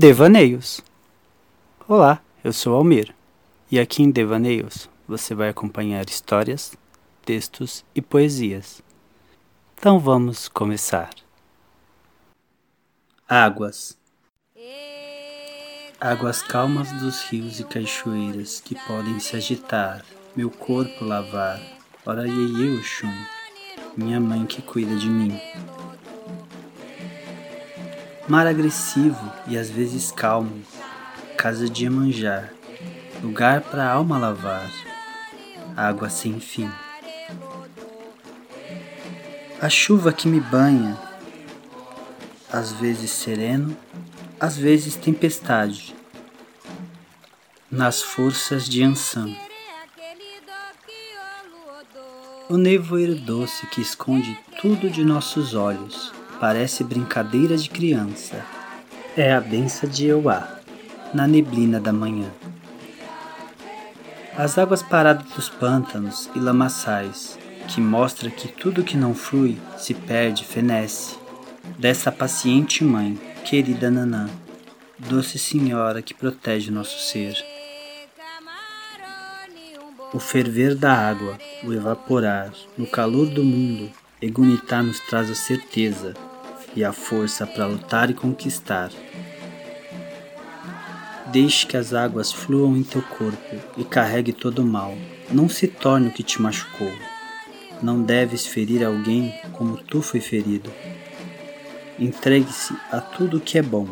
Devaneios. Olá, eu sou Almir e aqui em Devaneios você vai acompanhar histórias, textos e poesias. Então vamos começar. Águas. Águas calmas dos rios e cachoeiras que podem se agitar, meu corpo lavar. Ora iê, Oxum, minha mãe que cuida de mim. Mar agressivo e às vezes calmo, casa de Iemanjá, lugar para alma lavar, água sem fim. A chuva que me banha, às vezes sereno, às vezes tempestade, nas forças de Ansan. O nevoeiro doce que esconde tudo de nossos olhos parece brincadeira de criança. É a benção de Euá, na neblina da manhã. As águas paradas dos pântanos e lamaçais, que mostra que tudo que não flui se perde, fenece. Dessa paciente mãe, querida Nanã, doce senhora que protege nosso ser. O ferver da água, o evaporar, no calor do mundo, Egunitá nos traz a certeza e a força para lutar e conquistar. Deixe que as águas fluam em teu corpo e carregue todo o mal. Não se torne o que te machucou. Não deves ferir alguém como tu foi ferido. Entregue-se a tudo o que é bom.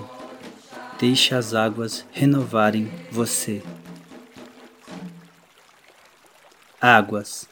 Deixe as águas renovarem você. Águas